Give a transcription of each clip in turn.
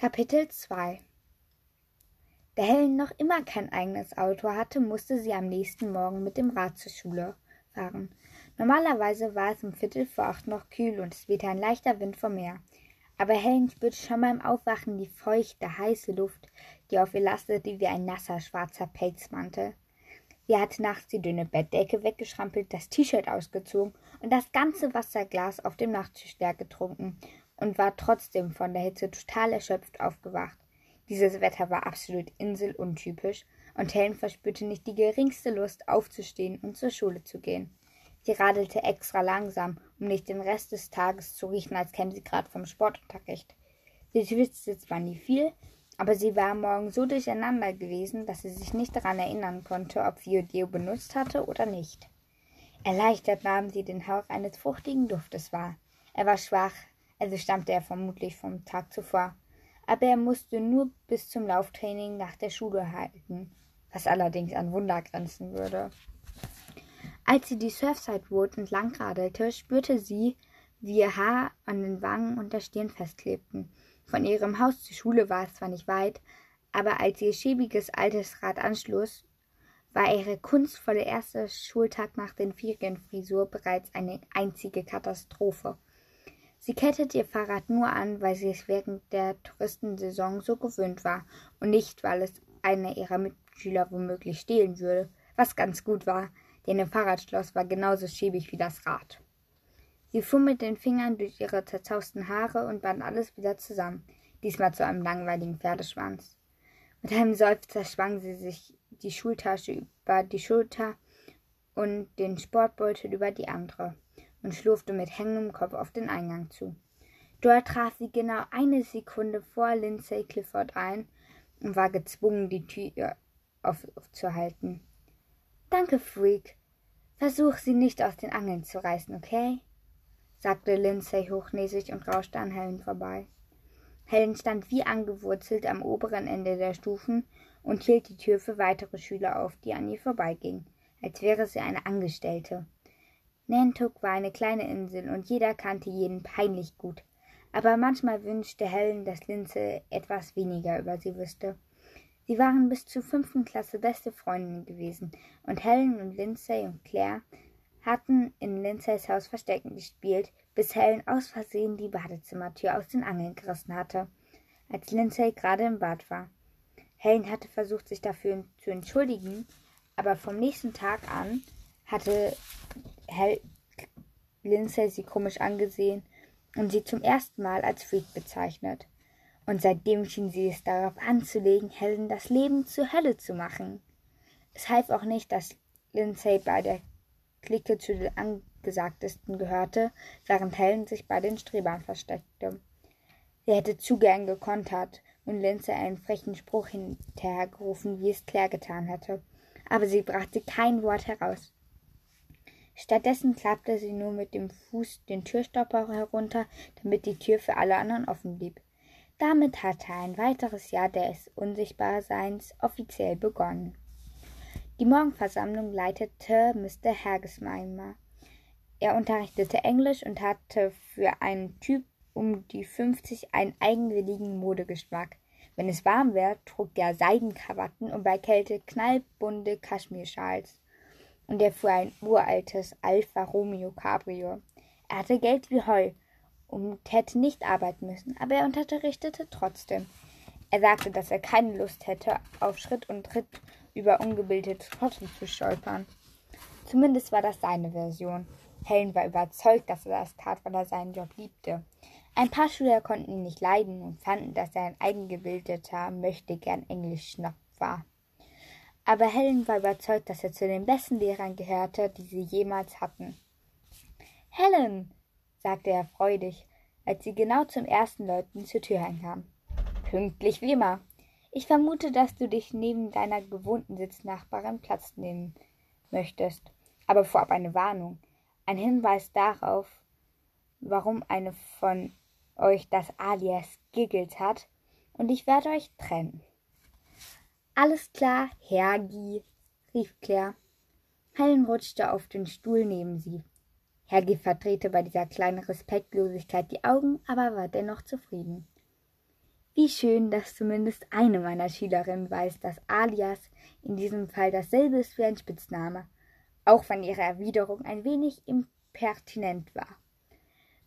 Kapitel 2 Da Helen noch immer kein eigenes Auto hatte, musste sie am nächsten Morgen mit dem Rad zur Schule fahren. Normalerweise war es um Viertel vor acht noch kühl und es wehte ein leichter Wind vom Meer. Aber Helen spürte schon beim Aufwachen die feuchte, heiße Luft, die auf ihr lastete wie ein nasser, schwarzer Pelzmantel. Sie hatte nachts die dünne Bettdecke weggeschrampelt, das T-Shirt ausgezogen und das ganze Wasserglas auf dem Nachttisch leer getrunken und war trotzdem von der Hitze total erschöpft aufgewacht. Dieses Wetter war absolut inseluntypisch und Helen verspürte nicht die geringste Lust aufzustehen und zur Schule zu gehen. Sie radelte extra langsam, um nicht den Rest des Tages zu riechen, als käme sie gerade vom Sportunterricht. Sie schwitzte zwar nie viel, aber sie war morgen so durcheinander gewesen, dass sie sich nicht daran erinnern konnte, ob Fiodeo benutzt hatte oder nicht. Erleichtert nahm sie den Hauch eines fruchtigen Duftes wahr. Er war schwach, also stammte er vermutlich vom Tag zuvor. Aber er musste nur bis zum Lauftraining nach der Schule halten, was allerdings an Wunder grenzen würde. Als sie die Surfside Road entlang radelte, spürte sie, wie ihr Haar an den Wangen und der Stirn festklebten. Von ihrem Haus zur Schule war es zwar nicht weit, aber als ihr schäbiges altes Rad anschloss, war ihre kunstvolle erste Schultag nach den Ferienfrisur bereits eine einzige Katastrophe. Sie kettete ihr Fahrrad nur an, weil sie es während der Touristensaison so gewöhnt war und nicht, weil es einer ihrer Mitschüler womöglich stehlen würde, was ganz gut war, denn ihr Fahrradschloss war genauso schäbig wie das Rad. Sie fuhr mit den Fingern durch ihre zerzausten Haare und band alles wieder zusammen, diesmal zu einem langweiligen Pferdeschwanz. Mit einem Seufzer schwang sie sich die Schultasche über die Schulter und den Sportbeutel über die andere und schlurfte mit hängendem Kopf auf den Eingang zu. Dort traf sie genau eine Sekunde vor Lindsay Clifford ein und war gezwungen, die Tür aufzuhalten. Danke, Freak. Versuch sie nicht aus den Angeln zu reißen, okay? sagte Lindsay hochnäsig und rauschte an Helen vorbei. Helen stand wie angewurzelt am oberen Ende der Stufen und hielt die Tür für weitere Schüler auf, die an ihr vorbeigingen, als wäre sie eine Angestellte. Nantuck war eine kleine Insel und jeder kannte jeden peinlich gut. Aber manchmal wünschte Helen, dass Lindsay etwas weniger über sie wüsste. Sie waren bis zur fünften Klasse beste Freundinnen gewesen und Helen und Lindsay und Claire hatten in Lindsays Haus Verstecken gespielt, bis Helen aus Versehen die Badezimmertür aus den Angeln gerissen hatte, als Lindsay gerade im Bad war. Helen hatte versucht, sich dafür zu entschuldigen, aber vom nächsten Tag an hatte Hel Lindsay sie komisch angesehen und sie zum ersten Mal als Freak bezeichnet. Und seitdem schien sie es darauf anzulegen, Helen das Leben zur Hölle zu machen. Es half auch nicht, dass Lindsay bei der Clique zu den angesagtesten gehörte, während Helen sich bei den Strebern versteckte. Sie hätte zu gern gekontert und Lindsay einen frechen Spruch hinterhergerufen, wie es Claire getan hätte, aber sie brachte kein Wort heraus. Stattdessen klappte sie nur mit dem Fuß den Türstopper herunter, damit die Tür für alle anderen offen blieb. Damit hatte ein weiteres Jahr des Unsichtbarseins offiziell begonnen. Die Morgenversammlung leitete Mr. Hergesmeimer. Er unterrichtete Englisch und hatte für einen Typ um die 50 einen eigenwilligen Modegeschmack. Wenn es warm war, trug er Seidenkrawatten und bei Kälte knallbunte Kaschmirschals. Und er fuhr ein uraltes Alfa Romeo Cabrio. Er hatte Geld wie Heu und hätte nicht arbeiten müssen, aber er unterrichtete trotzdem. Er sagte, dass er keine Lust hätte, auf Schritt und Tritt über ungebildete Trottel zu stolpern. Zumindest war das seine Version. Helen war überzeugt, dass er das tat, weil er seinen Job liebte. Ein paar Schüler konnten ihn nicht leiden und fanden, dass er ein eigengebildeter, möchte gern Englisch-Schnapp war. Aber Helen war überzeugt, dass er zu den besten Lehrern gehörte, die sie jemals hatten. Helen, sagte er freudig, als sie genau zum ersten Läuten zur Tür hinkam. Pünktlich wie immer. Ich vermute, dass du dich neben deiner gewohnten Sitznachbarin Platz nehmen möchtest. Aber vorab eine Warnung. Ein Hinweis darauf, warum eine von euch das Alias giggelt hat, und ich werde euch trennen. Alles klar, Hergi, rief Claire. Helen rutschte auf den Stuhl neben sie. Hergi verdrehte bei dieser kleinen Respektlosigkeit die Augen, aber war dennoch zufrieden. Wie schön, dass zumindest eine meiner Schülerinnen weiß, dass alias in diesem Fall dasselbe ist wie ein Spitzname, auch wenn ihre Erwiderung ein wenig impertinent war.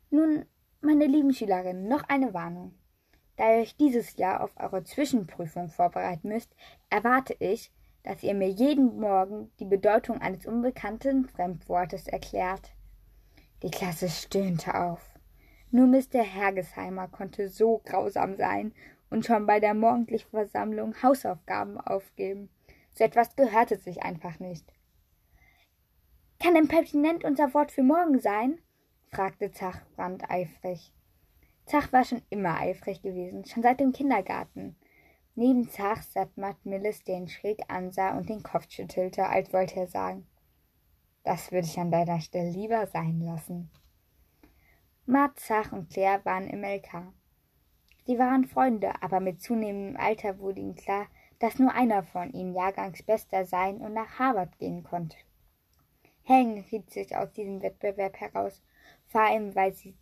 Nun, meine lieben Schülerinnen, noch eine Warnung. Da ihr euch dieses Jahr auf eure Zwischenprüfung vorbereiten müsst, erwarte ich, dass ihr mir jeden Morgen die Bedeutung eines unbekannten Fremdwortes erklärt. Die Klasse stöhnte auf. Nur Mr. Hergesheimer konnte so grausam sein und schon bei der morgendlichen Versammlung Hausaufgaben aufgeben. So etwas gehörte sich einfach nicht. Kann impertinent unser Wort für morgen sein? fragte Zach brandeifrig. Zach war schon immer eifrig gewesen, schon seit dem Kindergarten. Neben Zach saß Matt Millis, den schräg ansah und den Kopf schüttelte, als wollte er sagen, das würde ich an deiner Stelle lieber sein lassen. Matt, Zach und Claire waren im LK. Sie waren Freunde, aber mit zunehmendem Alter wurde ihnen klar, dass nur einer von ihnen Jahrgangsbester sein und nach Harvard gehen konnte. Helen riet sich aus diesem Wettbewerb heraus, vor allem weil sie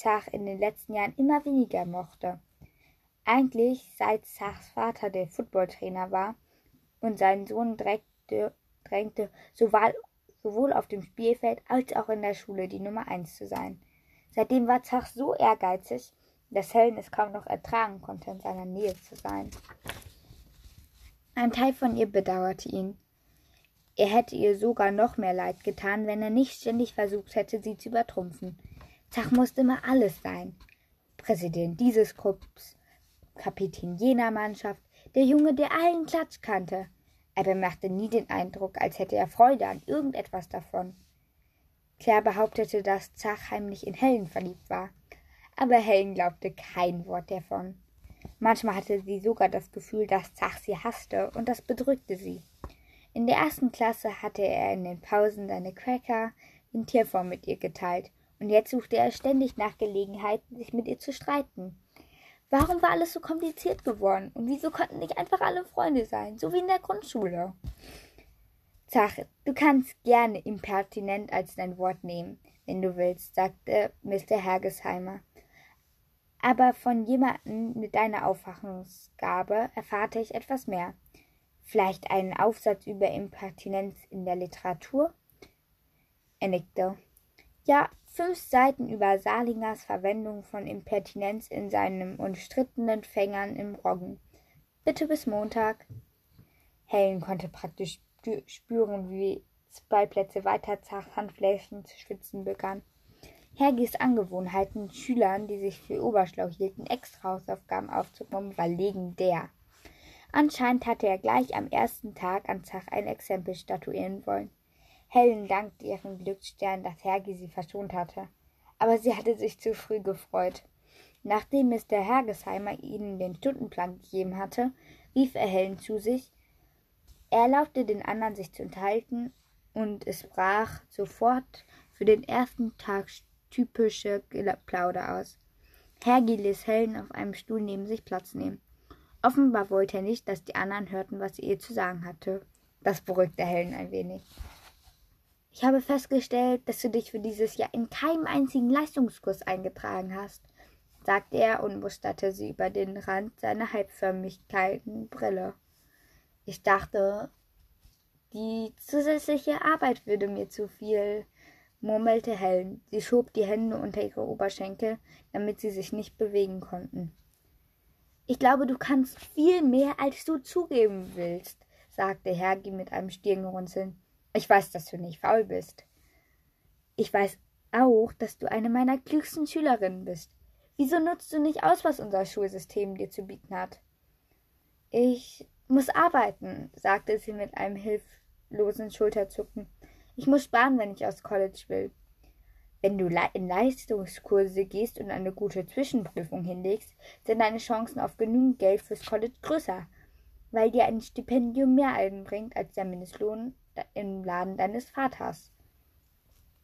Zach in den letzten Jahren immer weniger mochte. Eigentlich, seit Zachs Vater der Footballtrainer war und sein Sohn drängte, drängte sowohl, sowohl auf dem Spielfeld als auch in der Schule die Nummer eins zu sein. Seitdem war Zach so ehrgeizig, dass Helen es kaum noch ertragen konnte, in seiner Nähe zu sein. Ein Teil von ihr bedauerte ihn. Er hätte ihr sogar noch mehr leid getan, wenn er nicht ständig versucht hätte, sie zu übertrumpfen. Zach musste immer alles sein. Präsident dieses Klubs, Kapitän jener Mannschaft, der Junge, der allen Klatsch kannte. Er machte nie den Eindruck, als hätte er Freude an irgendetwas davon. Claire behauptete, dass Zach heimlich in Helen verliebt war, aber Helen glaubte kein Wort davon. Manchmal hatte sie sogar das Gefühl, dass Zach sie hasste, und das bedrückte sie. In der ersten Klasse hatte er in den Pausen seine Cracker in Tierform mit ihr geteilt, und jetzt suchte er ständig nach Gelegenheiten, sich mit ihr zu streiten. Warum war alles so kompliziert geworden? Und wieso konnten nicht einfach alle Freunde sein, so wie in der Grundschule? Zach, du kannst gerne impertinent als dein Wort nehmen, wenn du willst, sagte Mr. Hergesheimer. Aber von jemandem mit deiner Aufwachungsgabe erfahre ich etwas mehr. Vielleicht einen Aufsatz über Impertinenz in der Literatur? Er nickte. Ja, fünf Seiten über Salingers Verwendung von Impertinenz in seinem umstrittenen Fängern im Roggen. Bitte bis Montag. Helen konnte praktisch spüren, wie zwei Plätze weiter Zach Handflächen zu schwitzen begann. Hergis Angewohnheiten, Schülern, die sich für oberschlau hielten, extra Hausaufgaben aufzukommen, war legendär. Anscheinend hatte er gleich am ersten Tag an Zach ein Exempel statuieren wollen. Helen dankte ihrem Glücksstern, dass Hergi sie verschont hatte. Aber sie hatte sich zu früh gefreut. Nachdem Mr. Hergesheimer ihnen den Stundenplan gegeben hatte, rief er Helen zu sich. Er erlaubte den anderen, sich zu unterhalten, und es brach sofort für den ersten Tag typische Plauder aus. Hergi ließ Helen auf einem Stuhl neben sich Platz nehmen. Offenbar wollte er nicht, dass die anderen hörten, was er ihr zu sagen hatte. Das beruhigte Helen ein wenig. Ich habe festgestellt, dass du dich für dieses Jahr in keinem einzigen Leistungskurs eingetragen hast, sagte er und musterte sie über den Rand seiner halbförmigkeiten Brille. Ich dachte, die zusätzliche Arbeit würde mir zu viel murmelte Helen. Sie schob die Hände unter ihre Oberschenkel, damit sie sich nicht bewegen konnten. Ich glaube, du kannst viel mehr, als du zugeben willst, sagte Hergi mit einem Stirnrunzeln. Ich weiß, dass du nicht faul bist. Ich weiß auch, dass du eine meiner klügsten Schülerinnen bist. Wieso nutzt du nicht aus, was unser Schulsystem dir zu bieten hat? Ich muss arbeiten, sagte sie mit einem hilflosen Schulterzucken. Ich muss sparen, wenn ich aus College will. Wenn du in Leistungskurse gehst und eine gute Zwischenprüfung hinlegst, sind deine Chancen auf genügend Geld fürs College größer, weil dir ein Stipendium mehr einbringt als der Mindestlohn im Laden deines Vaters.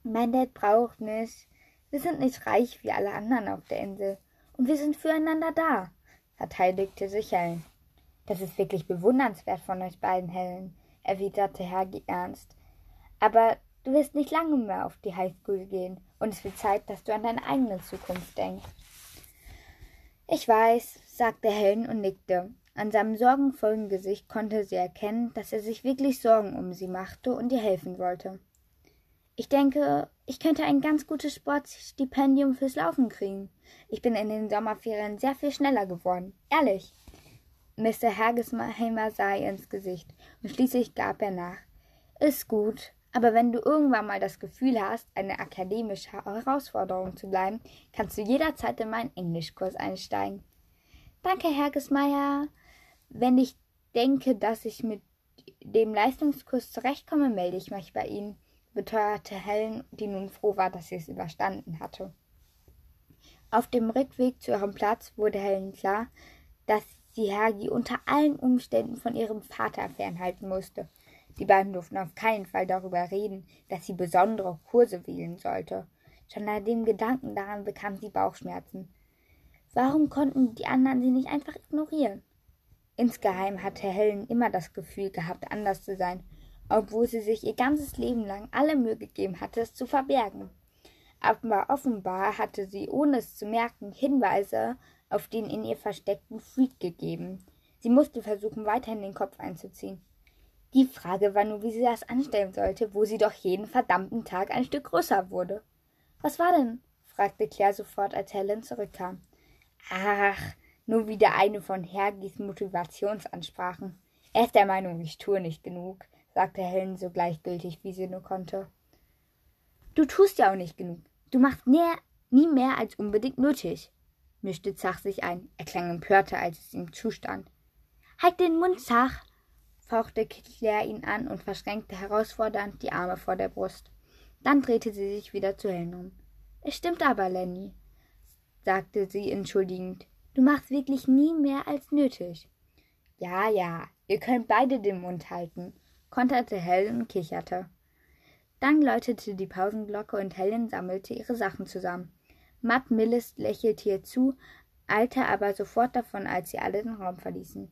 Mein Dad braucht nicht. Wir sind nicht reich wie alle anderen auf der Insel. Und wir sind füreinander da, verteidigte sich Helen. Das ist wirklich bewundernswert von euch beiden, Helen, erwiderte Herr ernst. Aber du wirst nicht lange mehr auf die Highschool gehen und es wird Zeit, dass du an deine eigene Zukunft denkst. Ich weiß, sagte Helen und nickte. An seinem sorgenvollen Gesicht konnte sie erkennen, dass er sich wirklich Sorgen um sie machte und ihr helfen wollte. Ich denke, ich könnte ein ganz gutes Sportstipendium fürs Laufen kriegen. Ich bin in den Sommerferien sehr viel schneller geworden. Ehrlich. Mr. Hergesheimer sah ihr ins Gesicht und schließlich gab er nach. Ist gut, aber wenn du irgendwann mal das Gefühl hast, eine akademische Herausforderung zu bleiben, kannst du jederzeit in meinen Englischkurs einsteigen. Danke, Herr Gesmeier. Wenn ich denke, dass ich mit dem Leistungskurs zurechtkomme, melde ich mich bei Ihnen, beteuerte Helen, die nun froh war, dass sie es überstanden hatte. Auf dem Rückweg zu ihrem Platz wurde Helen klar, dass sie Hergi unter allen Umständen von ihrem Vater fernhalten musste. Die beiden durften auf keinen Fall darüber reden, dass sie besondere Kurse wählen sollte. Schon nach dem Gedanken daran bekam sie Bauchschmerzen. Warum konnten die anderen sie nicht einfach ignorieren? Insgeheim hatte Helen immer das Gefühl gehabt, anders zu sein, obwohl sie sich ihr ganzes Leben lang alle Mühe gegeben hatte, es zu verbergen. Aber offenbar hatte sie, ohne es zu merken, Hinweise auf den in ihr versteckten Freak gegeben. Sie musste versuchen, weiterhin den Kopf einzuziehen. Die Frage war nur, wie sie das anstellen sollte, wo sie doch jeden verdammten Tag ein Stück größer wurde. Was war denn? fragte Claire sofort, als Helen zurückkam. Ach, nur wieder eine von Hergis Motivationsansprachen. Er ist der Meinung, ich tue nicht genug, sagte Helen so gleichgültig, wie sie nur konnte. Du tust ja auch nicht genug. Du machst näher, nie mehr als unbedingt nötig, mischte Zach sich ein. Er klang empörter, als es ihm zustand. Halt den Mund, Zach, fauchte Claire ihn an und verschränkte herausfordernd die Arme vor der Brust. Dann drehte sie sich wieder zu Helen um. Es stimmt aber, Lenny, sagte sie entschuldigend. Du machst wirklich nie mehr als nötig. Ja, ja, ihr könnt beide den Mund halten, konterte Helen und kicherte. Dann läutete die Pausenglocke und Helen sammelte ihre Sachen zusammen. Matt Millis lächelte ihr zu, eilte aber sofort davon, als sie alle den Raum verließen.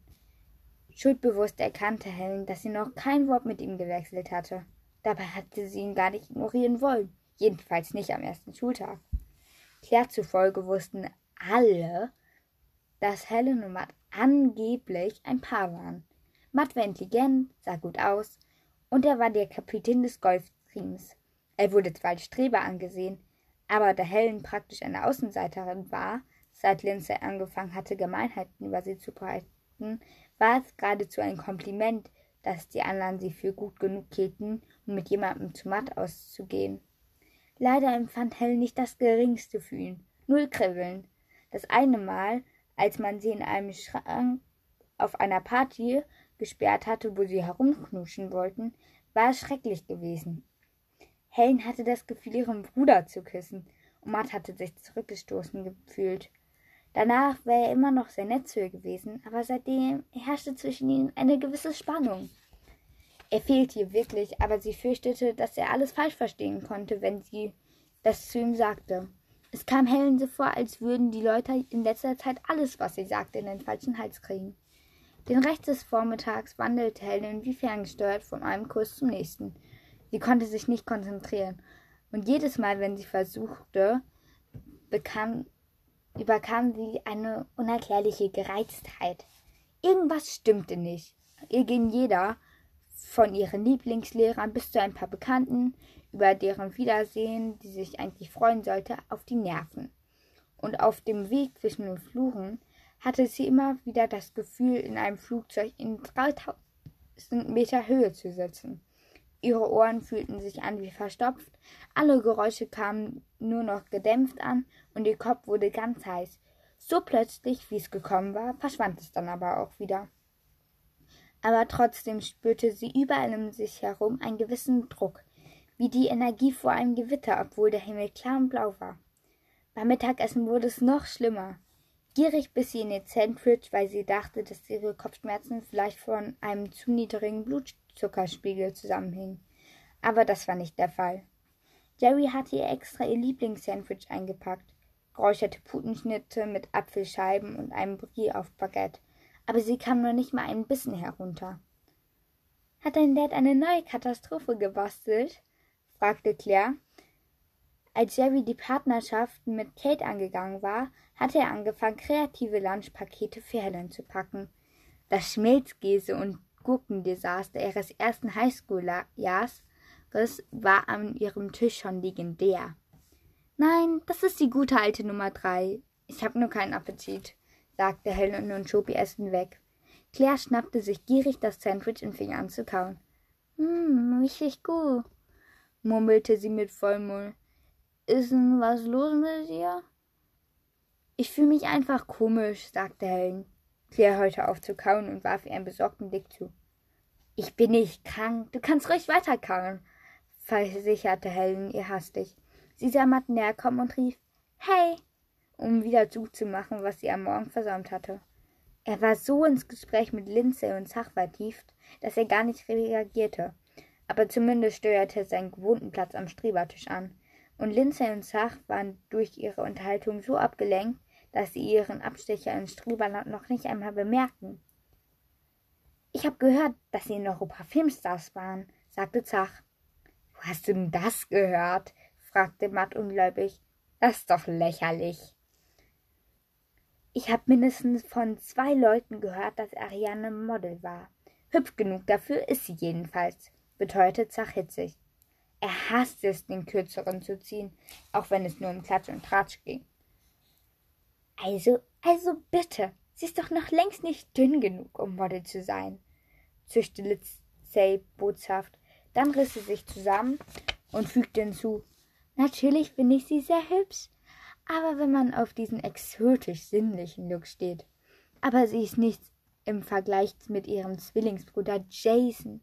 Schuldbewusst erkannte Helen, dass sie noch kein Wort mit ihm gewechselt hatte. Dabei hatte sie ihn gar nicht ignorieren wollen, jedenfalls nicht am ersten Schultag. Claire zufolge wussten alle, dass Helen und Matt angeblich ein Paar waren. Matt war intelligent, sah gut aus und er war der Kapitän des Golfteams. Er wurde zwar als Streber angesehen, aber da Helen praktisch eine Außenseiterin war, seit Lindsay angefangen hatte, Gemeinheiten über sie zu breiten, war es geradezu ein Kompliment, dass die anderen sie für gut genug hielten, um mit jemandem zu Matt auszugehen. Leider empfand Helen nicht das geringste für. Null Kribbeln. Das eine Mal, als man sie in einem Schrank auf einer Party gesperrt hatte, wo sie herumknuschen wollten, war es schrecklich gewesen. Helen hatte das Gefühl, ihren Bruder zu küssen, und Matt hatte sich zurückgestoßen gefühlt. Danach war er immer noch sehr nett zu ihr gewesen, aber seitdem herrschte zwischen ihnen eine gewisse Spannung. Er fehlte ihr wirklich, aber sie fürchtete, dass er alles falsch verstehen konnte, wenn sie das zu ihm sagte. Es kam Helen so vor, als würden die Leute in letzter Zeit alles, was sie sagte, in den falschen Hals kriegen. Den Rest des Vormittags wandelte Helen wie ferngesteuert von einem Kurs zum nächsten. Sie konnte sich nicht konzentrieren, und jedes Mal, wenn sie versuchte, bekam, überkam sie eine unerklärliche Gereiztheit. Irgendwas stimmte nicht. Ihr ging jeder, von ihren Lieblingslehrern bis zu ein paar Bekannten, über deren Wiedersehen, die sich eigentlich freuen sollte, auf die Nerven. Und auf dem Weg zwischen den Fluren hatte sie immer wieder das Gefühl, in einem Flugzeug in 3000 Meter Höhe zu sitzen. Ihre Ohren fühlten sich an wie verstopft, alle Geräusche kamen nur noch gedämpft an und ihr Kopf wurde ganz heiß. So plötzlich, wie es gekommen war, verschwand es dann aber auch wieder aber trotzdem spürte sie überall um sich herum einen gewissen Druck, wie die Energie vor einem Gewitter, obwohl der Himmel klar und blau war. Beim Mittagessen wurde es noch schlimmer. Gierig biss sie in ihr Sandwich, weil sie dachte, dass ihre Kopfschmerzen vielleicht von einem zu niedrigen Blutzuckerspiegel zusammenhingen. Aber das war nicht der Fall. Jerry hatte ihr extra ihr Lieblingssandwich eingepackt. Geräucherte Putenschnitte mit Apfelscheiben und einem Brie auf Baguette aber sie kam nur nicht mal einen Bissen herunter. Hat dein Dad eine neue Katastrophe gebastelt? Fragte Claire. Als Jerry die Partnerschaft mit Kate angegangen war, hatte er angefangen, kreative Lunchpakete für Helen zu packen. Das Schmelzkäse- und Gurkendesaster ihres ersten Highschool-Jahres war an ihrem Tisch schon legendär. Nein, das ist die gute alte Nummer drei. Ich habe nur keinen Appetit, sagte Helen und schob ihr Essen weg. Claire schnappte sich gierig das Sandwich und fing an zu kauen. Hm, richtig gut, murmelte sie mit Vollmund. Ist denn was los mit dir? Ich fühle mich einfach komisch, sagte Helen. Claire hörte auf zu kauen und warf ihr einen besorgten Blick zu. Ich bin nicht krank, du kannst ruhig weiter kauen, versicherte Helen ihr hastig. Sie sah Matt näher kommen und rief Hey, um wieder zuzumachen, was sie am Morgen versäumt hatte. Er war so ins Gespräch mit Lindsay und Zach vertieft, dass er gar nicht reagierte. Aber zumindest steuerte er seinen gewohnten Platz am Strebertisch an. Und Lindsay und Zach waren durch ihre Unterhaltung so abgelenkt, dass sie ihren Abstecher ins Streberland noch nicht einmal bemerkten. Ich habe gehört, dass sie in Europa Filmstars waren, sagte Zach. Wo hast du denn das gehört? fragte Matt ungläubig. Das ist doch lächerlich. Ich habe mindestens von zwei Leuten gehört, dass Ariane Model war. Hübsch genug dafür ist sie jedenfalls, beteuerte Zach hitzig. Er hasste es, den Kürzeren zu ziehen, auch wenn es nur um Klatsch und Tratsch ging. Also, also bitte, sie ist doch noch längst nicht dünn genug, um Model zu sein, zischte Lindsay bozhaft. Dann riss sie sich zusammen und fügte hinzu, natürlich finde ich sie sehr hübsch, aber wenn man auf diesen exotisch sinnlichen Look steht. Aber sie ist nichts im Vergleich mit ihrem Zwillingsbruder Jason.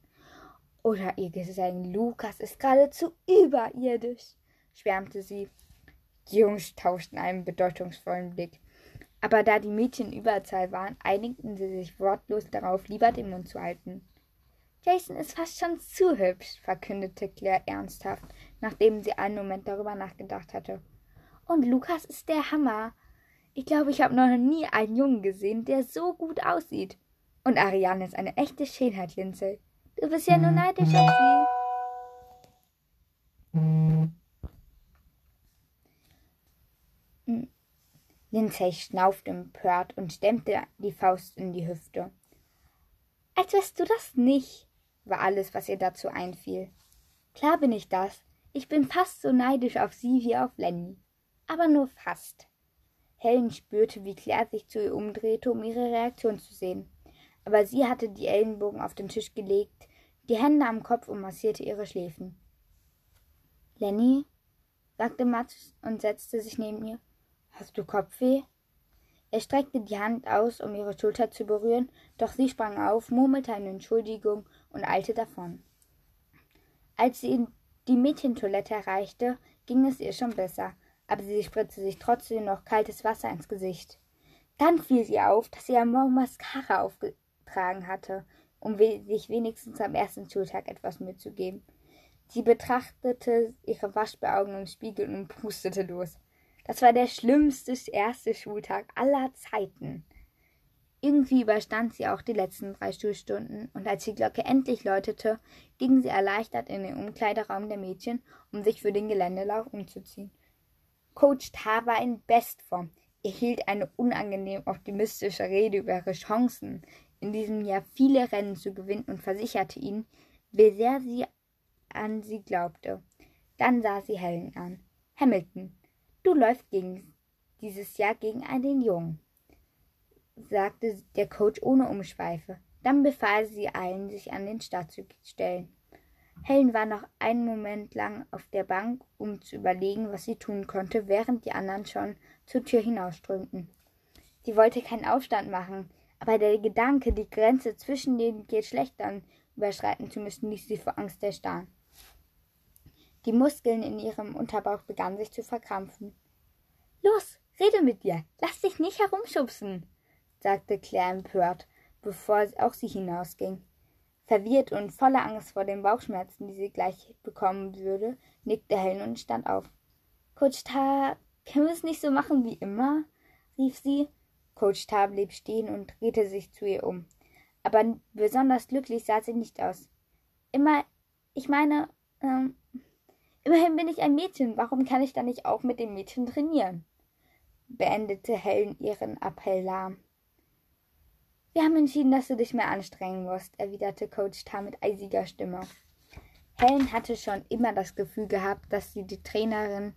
Oder ihr Gesellen Lukas ist geradezu überirdisch, schwärmte sie. Die Jungs tauschten einen bedeutungsvollen Blick. Aber da die Mädchen Überzahl waren, einigten sie sich wortlos darauf, lieber den Mund zu halten. Jason ist fast schon zu hübsch, verkündete Claire ernsthaft, nachdem sie einen Moment darüber nachgedacht hatte. Und Lukas ist der Hammer. Ich glaube, ich habe noch nie einen Jungen gesehen, der so gut aussieht. Und Ariane ist eine echte Schönheit, Lindsay. Du bist ja nur neidisch auf sie. Hm. Lindsay schnaufte empört und stemmte die Faust in die Hüfte. Als wärst du das nicht, war alles, was ihr dazu einfiel. Klar bin ich das. Ich bin fast so neidisch auf sie wie auf Lenny aber nur fast. Helen spürte, wie Claire sich zu ihr umdrehte, um ihre Reaktion zu sehen. Aber sie hatte die Ellenbogen auf den Tisch gelegt, die Hände am Kopf und massierte ihre Schläfen. Lenny, sagte Matt und setzte sich neben ihr. Hast du Kopfweh? Er streckte die Hand aus, um ihre Schulter zu berühren, doch sie sprang auf, murmelte eine Entschuldigung und eilte davon. Als sie die Mädchentoilette erreichte, ging es ihr schon besser, aber sie spritzte sich trotzdem noch kaltes Wasser ins Gesicht. Dann fiel ihr auf, dass sie am Morgen Mascara aufgetragen hatte, um sich wenigstens am ersten Schultag etwas mitzugeben. Sie betrachtete ihre Waschbeaugen im Spiegel und pustete los. Das war der schlimmste erste Schultag aller Zeiten. Irgendwie überstand sie auch die letzten drei Schulstunden, und als die Glocke endlich läutete, ging sie erleichtert in den Umkleideraum der Mädchen, um sich für den Geländelauf umzuziehen. Coach Tar war in Bestform. Er hielt eine unangenehm optimistische Rede über ihre Chancen, in diesem Jahr viele Rennen zu gewinnen und versicherte ihnen, wie sehr sie an sie glaubte. Dann sah sie Helen an. Hamilton, du läufst gegen, dieses Jahr gegen einen Jungen, sagte der Coach ohne Umschweife. Dann befahl sie allen, sich an den Start zu stellen. Helen war noch einen Moment lang auf der Bank, um zu überlegen, was sie tun konnte, während die anderen schon zur Tür hinausströmten. Sie wollte keinen Aufstand machen, aber der Gedanke, die Grenze zwischen den Geschlechtern überschreiten zu müssen, ließ sie vor Angst erstarren. Die Muskeln in ihrem Unterbauch begannen sich zu verkrampfen. Los, rede mit dir, lass dich nicht herumschubsen, sagte Claire empört, bevor auch sie hinausging. Verwirrt und voller Angst vor den Bauchschmerzen, die sie gleich bekommen würde, nickte Helen und stand auf. Coach können wir es nicht so machen wie immer? rief sie. Coach Tar blieb stehen und drehte sich zu ihr um. Aber besonders glücklich sah sie nicht aus. Immer, ich meine, ähm, immerhin bin ich ein Mädchen. Warum kann ich dann nicht auch mit den Mädchen trainieren? beendete Helen ihren Appell lahm. Wir haben entschieden, dass du dich mehr anstrengen musst, erwiderte Coach Tar mit eisiger Stimme. Helen hatte schon immer das Gefühl gehabt, dass sie die Trainerin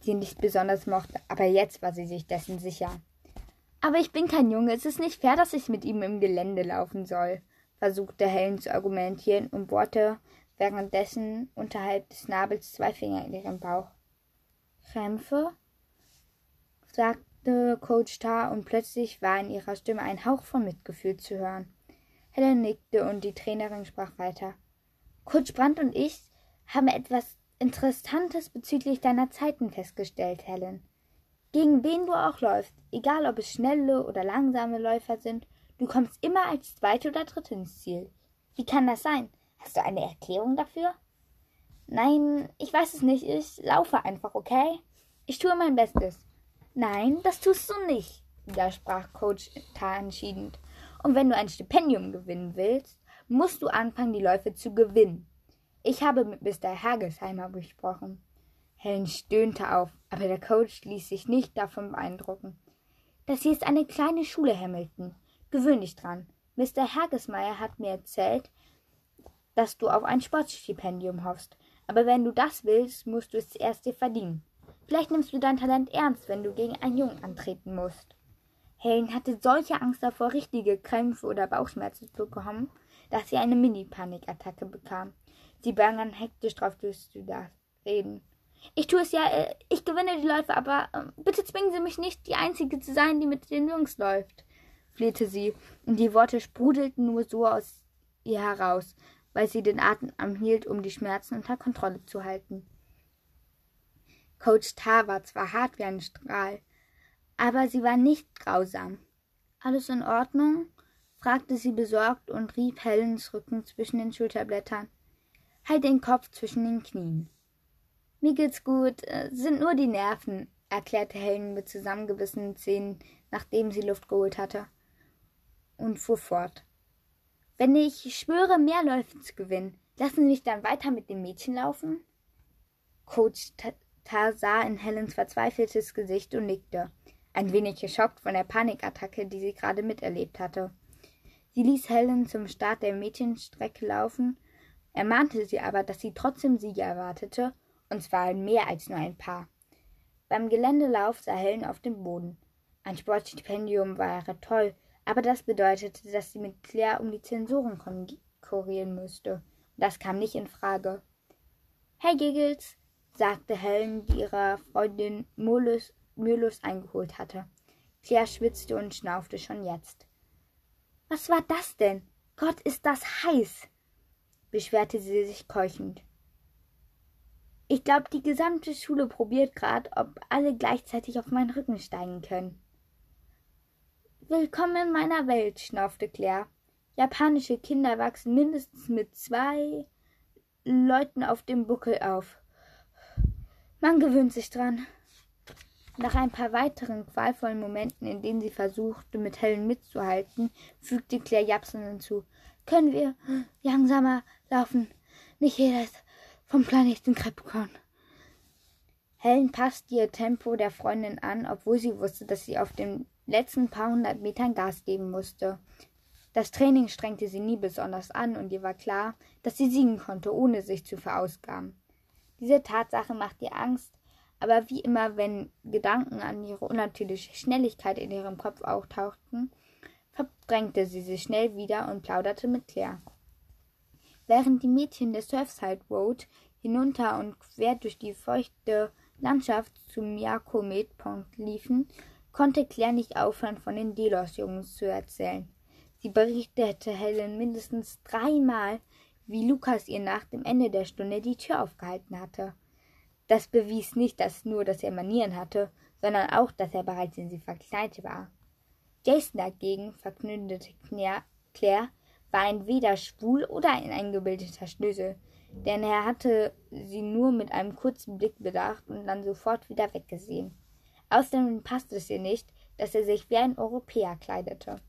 sie nicht besonders mochte, aber jetzt war sie sich dessen sicher. Aber ich bin kein Junge, es ist nicht fair, dass ich mit ihm im Gelände laufen soll, versuchte Helen zu argumentieren und bohrte währenddessen unterhalb des Nabels zwei Finger in ihren Bauch. Krämpfe? sagte Coach Tar und plötzlich war in ihrer Stimme ein Hauch von Mitgefühl zu hören. Helen nickte und die Trainerin sprach weiter. Coach Brandt und ich haben etwas Interessantes bezüglich deiner Zeiten festgestellt, Helen. Gegen wen du auch läufst, egal ob es schnelle oder langsame Läufer sind, du kommst immer als Zweite oder Dritte ins Ziel. Wie kann das sein? Hast du eine Erklärung dafür? Nein, ich weiß es nicht. Ich laufe einfach, okay? Ich tue mein Bestes. Nein, das tust du nicht, widersprach Coach Tar entschieden. Und wenn du ein Stipendium gewinnen willst, musst du anfangen, die Läufe zu gewinnen. Ich habe mit Mr. Hergesheimer besprochen. Helen stöhnte auf, aber der Coach ließ sich nicht davon beeindrucken. Das hier ist eine kleine Schule, Hamilton. Gewöhn dich dran. Mr. Hergesmeier hat mir erzählt, dass du auf ein Sportstipendium hoffst. Aber wenn du das willst, musst du es zuerst dir verdienen. Vielleicht nimmst du dein Talent ernst, wenn du gegen einen Jungen antreten musst. Helen hatte solche Angst davor, richtige Krämpfe oder Bauchschmerzen zu bekommen, dass sie eine Mini-Panikattacke bekam. Sie begann hektisch drauf reden. Ich tue es ja, äh, ich gewinne die Läufe, aber äh, bitte zwingen Sie mich nicht, die Einzige zu sein, die mit den Jungs läuft, flehte sie, und die Worte sprudelten nur so aus ihr heraus, weil sie den Atem anhielt, um die Schmerzen unter Kontrolle zu halten. Coach Tar war zwar hart wie ein Strahl, aber sie war nicht grausam. Alles in Ordnung? fragte sie besorgt und rieb Helens Rücken zwischen den Schulterblättern. Halt den Kopf zwischen den Knien. Mir geht's gut, äh, sind nur die Nerven, erklärte Helen mit zusammengebissenen Zähnen, nachdem sie Luft geholt hatte, und fuhr fort. Wenn ich schwöre, mehr Läufe zu gewinnen, lassen Sie mich dann weiter mit dem Mädchen laufen? Coach Tar sah in Helens verzweifeltes Gesicht und nickte, ein wenig geschockt von der Panikattacke, die sie gerade miterlebt hatte. Sie ließ Helen zum Start der Mädchenstrecke laufen ermahnte sie aber, dass sie trotzdem Sieger erwartete, und zwar mehr als nur ein paar. Beim Geländelauf sah Helen auf dem Boden. Ein Sportstipendium wäre toll, aber das bedeutete, dass sie mit Claire um die Zensoren konkurrieren müsste. Das kam nicht in Frage. Hey Giggles, sagte Helen, die ihre Freundin mühelos, mühelos eingeholt hatte. Claire schwitzte und schnaufte schon jetzt. Was war das denn? Gott, ist das heiß! beschwerte sie sich keuchend. Ich glaube, die gesamte Schule probiert grad, ob alle gleichzeitig auf meinen Rücken steigen können. Willkommen in meiner Welt, schnaufte Claire. Japanische Kinder wachsen mindestens mit zwei Leuten auf dem Buckel auf. Man gewöhnt sich dran. Nach ein paar weiteren qualvollen Momenten, in denen sie versuchte, mit Helen mitzuhalten, fügte Claire japsend hinzu. Können wir langsamer laufen? Nicht jeder ist vom Planeten Krepkon. Helen passte ihr Tempo der Freundin an, obwohl sie wusste, dass sie auf den letzten paar hundert Metern Gas geben musste. Das Training strengte sie nie besonders an und ihr war klar, dass sie siegen konnte, ohne sich zu verausgaben. Diese Tatsache macht ihr Angst, aber wie immer, wenn Gedanken an ihre unnatürliche Schnelligkeit in ihrem Kopf auftauchten, verdrängte sie sich schnell wieder und plauderte mit Claire. Während die Mädchen der Surfside Road hinunter und quer durch die feuchte Landschaft zum Miyako-Med-Punkt liefen, konnte Claire nicht aufhören, von den Delos-Jungs zu erzählen. Sie berichtete Helen mindestens dreimal, wie Lukas ihr nach dem Ende der Stunde die Tür aufgehalten hatte. Das bewies nicht dass nur, dass er Manieren hatte, sondern auch, dass er bereits in sie verkleidet war. Jason dagegen, verkündete Claire, war entweder schwul oder ein eingebildeter Schnösel, denn er hatte sie nur mit einem kurzen Blick bedacht und dann sofort wieder weggesehen. Außerdem passte es ihr nicht, dass er sich wie ein Europäer kleidete.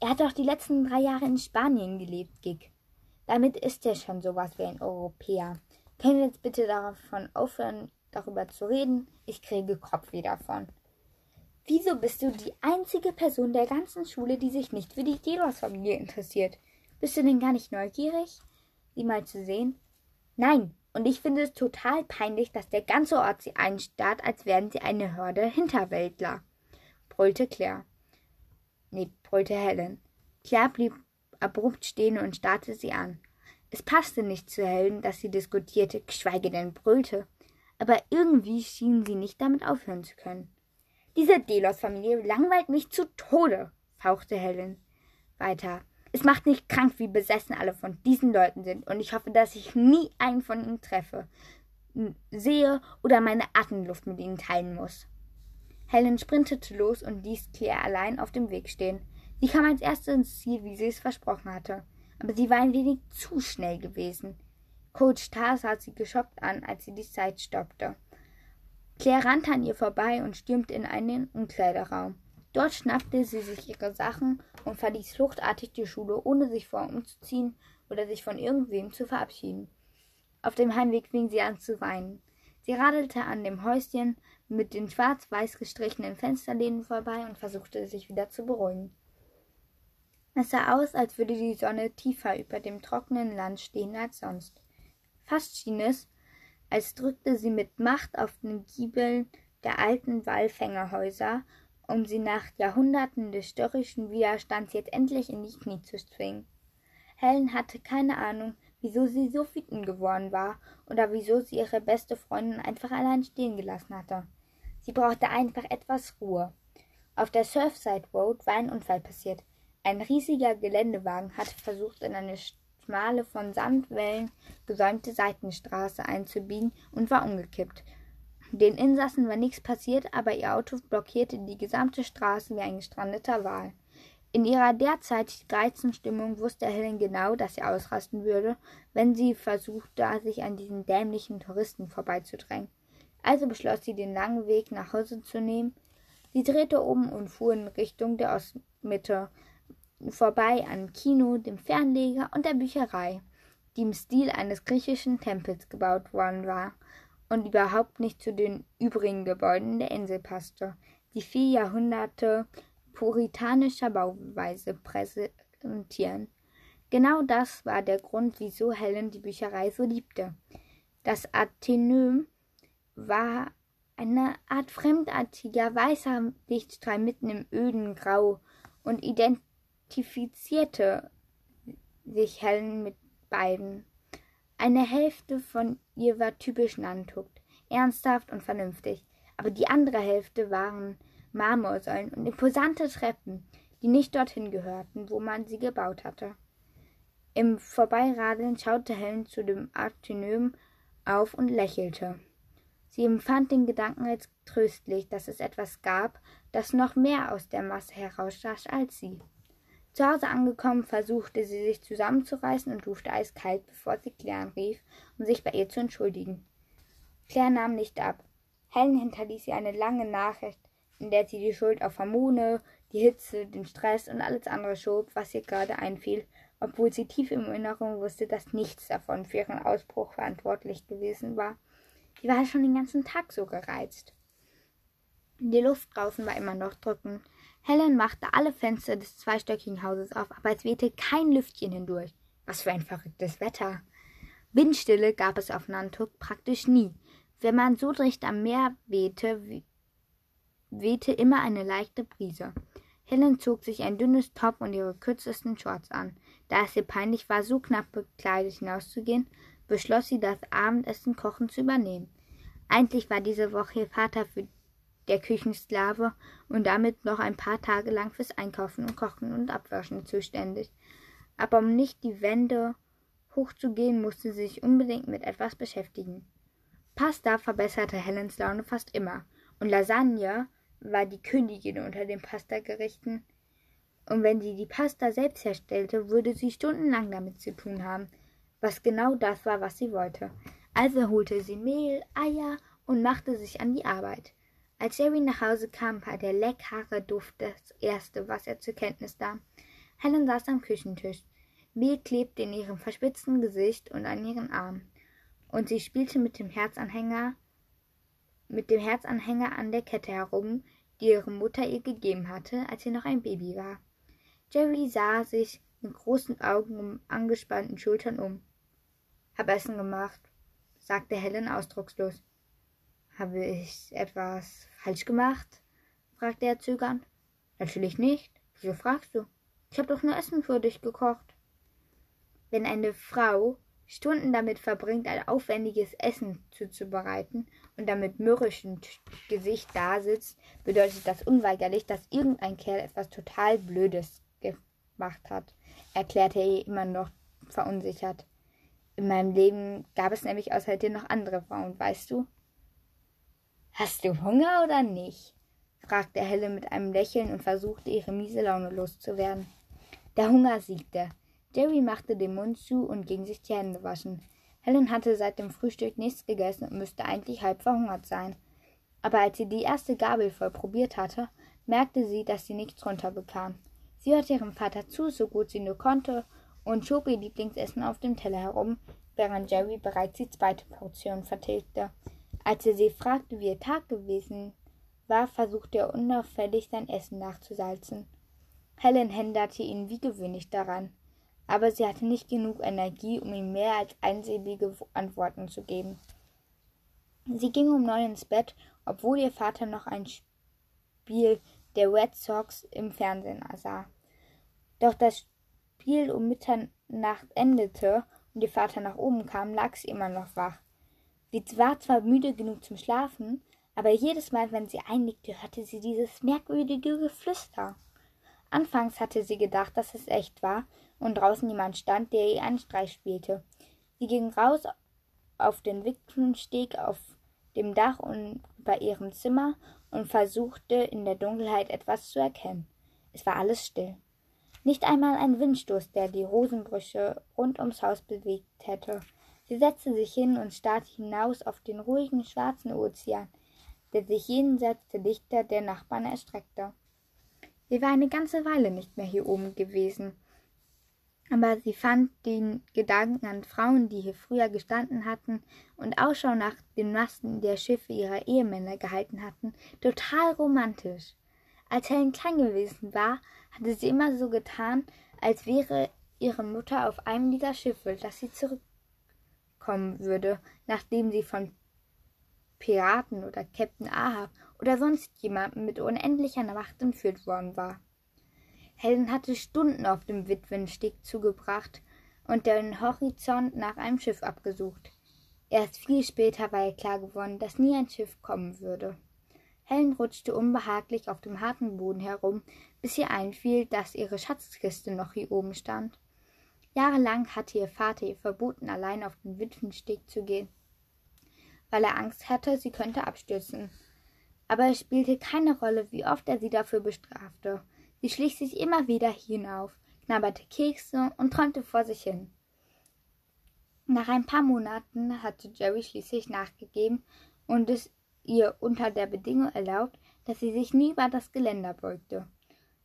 Er hat doch die letzten drei Jahre in Spanien gelebt, Gig. Damit ist er schon sowas wie ein Europäer. Können wir jetzt bitte davon aufhören, darüber zu reden? Ich kriege Kopfweh davon. Wieso bist du die einzige Person der ganzen Schule, die sich nicht für die Delos-Familie interessiert? Bist du denn gar nicht neugierig, sie mal zu sehen? Nein, und ich finde es total peinlich, dass der ganze Ort sie einstarrt, als wären sie eine Horde Hinterwäldler, brüllte Claire. Nee, brüllte Helen. Claire blieb abrupt stehen und starrte sie an. Es passte nicht zu Helen, dass sie diskutierte, geschweige denn brüllte. Aber irgendwie schien sie nicht damit aufhören zu können. Diese Delos-Familie langweilt mich zu Tode, fauchte Helen weiter. Es macht mich krank, wie besessen alle von diesen Leuten sind, und ich hoffe, dass ich nie einen von ihnen treffe, sehe oder meine Atemluft mit ihnen teilen muss. Helen sprintete los und ließ Claire allein auf dem Weg stehen. Sie kam als erste ins Ziel, wie sie es versprochen hatte, aber sie war ein wenig zu schnell gewesen. Coach Tar sah sie geschockt an, als sie die Zeit stoppte. Claire rannte an ihr vorbei und stürmte in einen Umkleideraum. Dort schnappte sie sich ihre Sachen und verließ fluchtartig die Schule, ohne sich vor umzuziehen oder sich von irgendwem zu verabschieden. Auf dem Heimweg fing sie an zu weinen. Sie radelte an dem Häuschen mit den schwarz-weiß gestrichenen Fensterläden vorbei und versuchte sich wieder zu beruhigen. Es sah aus, als würde die Sonne tiefer über dem trockenen Land stehen als sonst. Fast schien es, als drückte sie mit Macht auf den Giebeln der alten Wallfängerhäuser um sie nach Jahrhunderten des störrischen Widerstands jetzt endlich in die Knie zu zwingen. Helen hatte keine Ahnung, wieso sie so wütend geworden war oder wieso sie ihre beste Freundin einfach allein stehen gelassen hatte. Sie brauchte einfach etwas Ruhe. Auf der Surfside Road war ein Unfall passiert. Ein riesiger Geländewagen hatte versucht, in eine schmale, von Sandwellen gesäumte Seitenstraße einzubiegen und war umgekippt. Den Insassen war nichts passiert, aber ihr Auto blockierte die gesamte Straße wie ein gestrandeter Wal. In ihrer derzeit gereizten Stimmung wusste Helen genau, dass sie ausrasten würde, wenn sie versuchte, sich an diesen dämlichen Touristen vorbeizudrängen. Also beschloss sie, den langen Weg nach Hause zu nehmen. Sie drehte um und fuhr in Richtung der Ostmitte, vorbei am Kino, dem Fernleger und der Bücherei, die im Stil eines griechischen Tempels gebaut worden war und überhaupt nicht zu den übrigen Gebäuden der Insel passte, die vier Jahrhunderte puritanischer Bauweise präsentieren. Genau das war der Grund, wieso Helen die Bücherei so liebte. Das Atheneum war eine Art fremdartiger weißer Lichtstrahl mitten im öden Grau und identifizierte sich Helen mit beiden. Eine Hälfte von ihr war typisch Nantukt, ernsthaft und vernünftig, aber die andere Hälfte waren Marmorsäulen und imposante Treppen, die nicht dorthin gehörten, wo man sie gebaut hatte. Im Vorbeiradeln schaute Helen zu dem Atheneum auf und lächelte. Sie empfand den Gedanken als tröstlich, dass es etwas gab, das noch mehr aus der Masse herausstach als sie. Zu Hause angekommen, versuchte sie sich zusammenzureißen und duschte eiskalt, bevor sie Claire rief, um sich bei ihr zu entschuldigen. Claire nahm nicht ab. Helen hinterließ ihr eine lange Nachricht, in der sie die Schuld auf Hormone, die Hitze, den Stress und alles andere schob, was ihr gerade einfiel, obwohl sie tief im Inneren wusste, dass nichts davon für ihren Ausbruch verantwortlich gewesen war. Sie war schon den ganzen Tag so gereizt. Die Luft draußen war immer noch drückend. Helen machte alle Fenster des zweistöckigen Hauses auf, aber es wehte kein Lüftchen hindurch. Was für ein verrücktes Wetter. Windstille gab es auf Nantuck praktisch nie. Wenn man so dicht am Meer wehte, wehte immer eine leichte Brise. Helen zog sich ein dünnes Top und ihre kürzesten Shorts an. Da es ihr peinlich war, so knapp bekleidet hinauszugehen, beschloss sie, das Abendessen kochen zu übernehmen. Eigentlich war diese Woche ihr Vater für der Küchensklave und damit noch ein paar Tage lang fürs Einkaufen und Kochen und Abwaschen zuständig. Aber um nicht die Wände hochzugehen, musste sie sich unbedingt mit etwas beschäftigen. Pasta verbesserte Helens Laune fast immer, und Lasagne war die Königin unter den Pastagerichten. Und wenn sie die Pasta selbst herstellte, würde sie stundenlang damit zu tun haben, was genau das war, was sie wollte. Also holte sie Mehl, Eier und machte sich an die Arbeit. Als Jerry nach Hause kam, war der leckere Duft das erste, was er zur Kenntnis nahm. Helen saß am Küchentisch. Bill klebte in ihrem verspitzten Gesicht und an ihren Armen. Und sie spielte mit dem Herzanhänger, mit dem Herzanhänger an der Kette herum, die ihre Mutter ihr gegeben hatte, als sie noch ein Baby war. Jerry sah sich mit großen Augen und angespannten Schultern um. Hab Essen gemacht, sagte Helen ausdruckslos. Habe ich etwas falsch gemacht? fragte er zögernd. Natürlich nicht. Wieso fragst du? Ich habe doch nur Essen für dich gekocht. Wenn eine Frau Stunden damit verbringt, ein aufwendiges Essen zuzubereiten und damit mürrischem Gesicht dasitzt, bedeutet das unweigerlich, dass irgendein Kerl etwas total Blödes gemacht hat, erklärte er immer noch verunsichert. In meinem Leben gab es nämlich außer dir noch andere Frauen, weißt du? Hast du Hunger oder nicht? fragte Helle mit einem Lächeln und versuchte, ihre miese Laune loszuwerden. Der Hunger siegte. Jerry machte den Mund zu und ging sich die Hände waschen. Helen hatte seit dem Frühstück nichts gegessen und müsste eigentlich halb verhungert sein. Aber als sie die erste Gabel voll probiert hatte, merkte sie, dass sie nichts runterbekam. Sie hörte ihrem Vater zu, so gut sie nur konnte, und schob ihr Lieblingsessen auf dem Teller herum, während Jerry bereits die zweite Portion vertilgte. Als er sie fragte, wie ihr Tag gewesen war, versuchte er unauffällig sein Essen nachzusalzen. Helen hinderte ihn wie gewöhnlich daran, aber sie hatte nicht genug Energie, um ihm mehr als einsilbige Antworten zu geben. Sie ging um neun ins Bett, obwohl ihr Vater noch ein Spiel der Red Sox im Fernsehen sah. Doch das Spiel um Mitternacht endete und ihr Vater nach oben kam, lag sie immer noch wach. Sie war zwar müde genug zum Schlafen, aber jedes Mal, wenn sie einnickte, hörte sie dieses merkwürdige Geflüster. Anfangs hatte sie gedacht, dass es echt war und draußen jemand stand, der ihr einen Streich spielte. Sie ging raus auf den Wickelsteg auf dem Dach und bei ihrem Zimmer und versuchte in der Dunkelheit etwas zu erkennen. Es war alles still. Nicht einmal ein Windstoß, der die Rosenbrüche rund ums Haus bewegt hätte. Sie setzte sich hin und starrte hinaus auf den ruhigen schwarzen Ozean, der sich jenseits der Lichter der Nachbarn erstreckte. Sie war eine ganze Weile nicht mehr hier oben gewesen. Aber sie fand den Gedanken an Frauen, die hier früher gestanden hatten und Ausschau nach den Masten der Schiffe ihrer Ehemänner gehalten hatten, total romantisch. Als Helen klein gewesen war, hatte sie immer so getan, als wäre ihre Mutter auf einem dieser Schiffe, das sie zurückkommen würde, nachdem sie von Piraten oder Captain Ahab oder sonst jemandem mit unendlicher Macht entführt worden war. Helen hatte Stunden auf dem Witwensteg zugebracht und den Horizont nach einem Schiff abgesucht. Erst viel später war ihr klar geworden, dass nie ein Schiff kommen würde. Helen rutschte unbehaglich auf dem harten Boden herum, bis ihr einfiel, dass ihre Schatzkiste noch hier oben stand. Jahrelang hatte ihr Vater ihr verboten, allein auf den Witwensteg zu gehen, weil er Angst hatte, sie könnte abstürzen aber es spielte keine Rolle, wie oft er sie dafür bestrafte. Sie schlich sich immer wieder hinauf, knabberte Kekse und träumte vor sich hin. Nach ein paar Monaten hatte Jerry schließlich nachgegeben und es ihr unter der Bedingung erlaubt, dass sie sich nie über das Geländer beugte.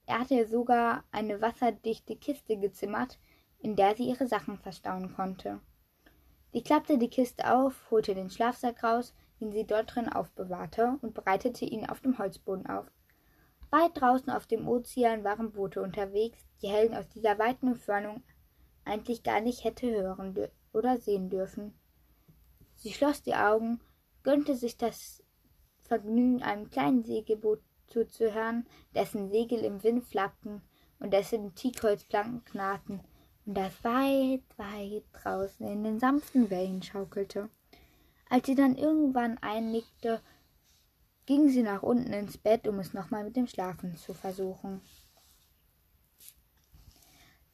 Er hatte ihr sogar eine wasserdichte Kiste gezimmert, in der sie ihre Sachen verstauen konnte. Sie klappte die Kiste auf, holte den Schlafsack raus, den sie dort drin aufbewahrte, und breitete ihn auf dem Holzboden auf. Weit draußen auf dem Ozean waren Boote unterwegs, die Helen aus dieser weiten Entfernung eigentlich gar nicht hätte hören oder sehen dürfen. Sie schloss die Augen, gönnte sich das Vergnügen, einem kleinen Segelboot zuzuhören, dessen Segel im Wind flappten und dessen Teakholzplanken knarrten und das weit, weit draußen in den sanften Wellen schaukelte. Als sie dann irgendwann einnickte, ging sie nach unten ins Bett, um es nochmal mit dem Schlafen zu versuchen.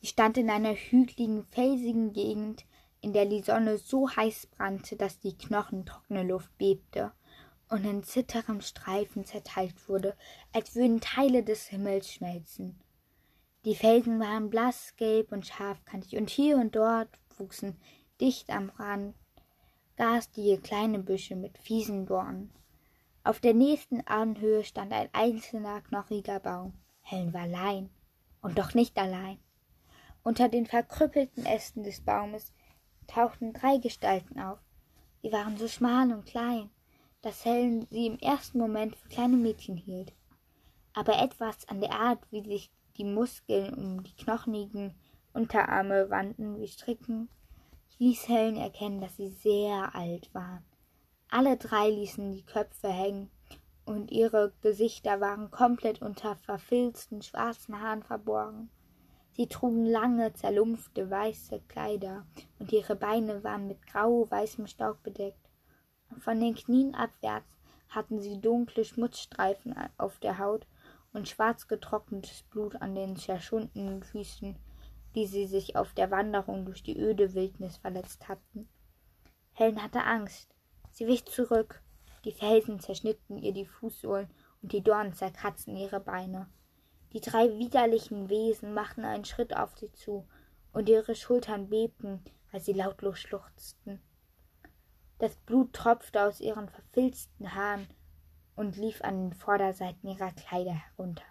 Sie stand in einer hügeligen, felsigen Gegend, in der die Sonne so heiß brannte, dass die knochentrockene Luft bebte und in zitterem Streifen zerteilt wurde, als würden Teile des Himmels schmelzen. Die Felsen waren blassgelb und scharfkantig, und hier und dort wuchsen dicht am Rand garstige kleine Büsche mit fiesen Dornen. Auf der nächsten Anhöhe stand ein einzelner knochiger Baum. Helen war allein und doch nicht allein. Unter den verkrüppelten Ästen des Baumes tauchten drei Gestalten auf. Sie waren so schmal und klein, dass Helen sie im ersten Moment für kleine Mädchen hielt. aber etwas an der Art, wie sich die Muskeln um die knochigen Unterarme wandten wie Stricken, ließ Helen erkennen, dass sie sehr alt waren. Alle drei ließen die Köpfe hängen, und ihre Gesichter waren komplett unter verfilzten schwarzen Haaren verborgen. Sie trugen lange, zerlumpfte weiße Kleider, und ihre Beine waren mit grau-weißem Staub bedeckt. Von den Knien abwärts hatten sie dunkle Schmutzstreifen auf der Haut und schwarz getrocknetes Blut an den zerschundenen Füßen, die sie sich auf der Wanderung durch die öde Wildnis verletzt hatten. Helen hatte Angst. Sie wich zurück. Die Felsen zerschnitten ihr die Fußsohlen und die Dornen zerkratzten ihre Beine. Die drei widerlichen Wesen machten einen Schritt auf sie zu, und ihre Schultern bebten, als sie lautlos schluchzten. Das Blut tropfte aus ihren verfilzten Haaren und lief an den Vorderseiten ihrer Kleider herunter.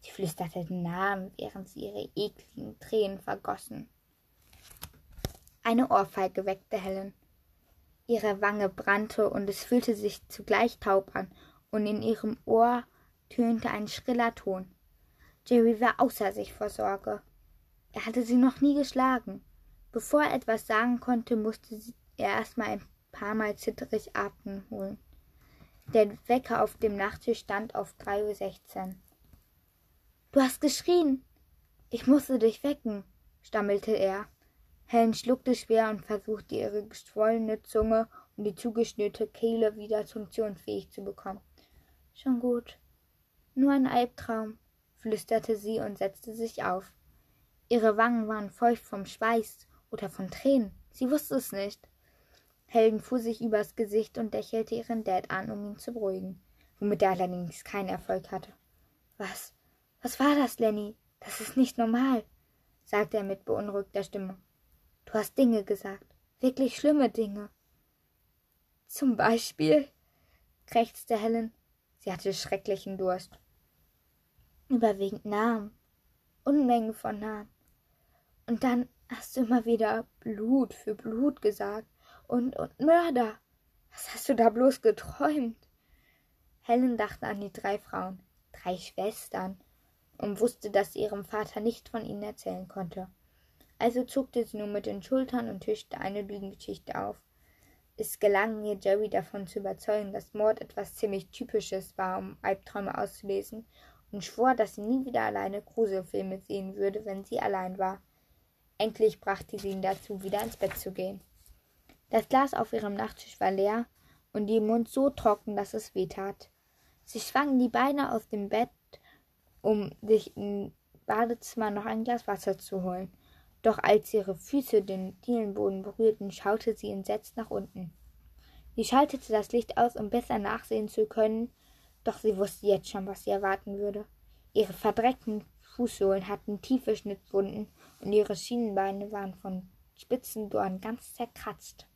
Sie flüsterte den Namen, während sie ihre ekligen Tränen vergossen. Eine Ohrfeige weckte Helen. Ihre Wange brannte und es fühlte sich zugleich taub an, und in ihrem Ohr tönte ein schriller Ton. Jerry war außer sich vor Sorge. Er hatte sie noch nie geschlagen. Bevor er etwas sagen konnte, musste er erstmal ein paar Mal zitterig Atem holen. Der Wecker auf dem Nachttisch stand auf drei Uhr. sechzehn. Du hast geschrien. Ich musste dich wecken, stammelte er. Helen schluckte schwer und versuchte ihre geschwollene Zunge und die zugeschnürte Kehle wieder funktionsfähig zu bekommen. Schon gut. Nur ein Albtraum flüsterte sie und setzte sich auf. Ihre Wangen waren feucht vom Schweiß oder von Tränen. Sie wusste es nicht. Helden fuhr sich übers Gesicht und lächelte ihren Dad an, um ihn zu beruhigen, womit er allerdings keinen Erfolg hatte. Was? Was war das, Lenny? Das ist nicht normal, sagte er mit beunruhigter Stimme. Du hast Dinge gesagt, wirklich schlimme Dinge. Zum Beispiel, krächzte Helen. Sie hatte schrecklichen Durst überwiegend Namen, Unmengen von Namen. Und dann hast du immer wieder Blut für Blut gesagt und, und Mörder. Was hast du da bloß geträumt? Helen dachte an die drei Frauen, drei Schwestern, und wusste, dass sie ihrem Vater nicht von ihnen erzählen konnte. Also zuckte sie nur mit den Schultern und tischte eine Lügengeschichte auf. Es gelang ihr, Jerry davon zu überzeugen, dass Mord etwas ziemlich Typisches war, um Albträume auszulesen und schwor, dass sie nie wieder alleine Gruselfilme sehen würde, wenn sie allein war. Endlich brachte sie ihn dazu, wieder ins Bett zu gehen. Das Glas auf ihrem Nachttisch war leer und ihr Mund so trocken, dass es weh tat. Sie schwang die Beine aus dem Bett, um sich im Badezimmer noch ein Glas Wasser zu holen. Doch als ihre Füße den Dielenboden berührten, schaute sie entsetzt nach unten. Sie schaltete das Licht aus, um besser nachsehen zu können, doch sie wusste jetzt schon, was sie erwarten würde. Ihre verdreckten Fußsohlen hatten tiefe Schnittwunden und ihre Schienenbeine waren von spitzen Dornen ganz zerkratzt.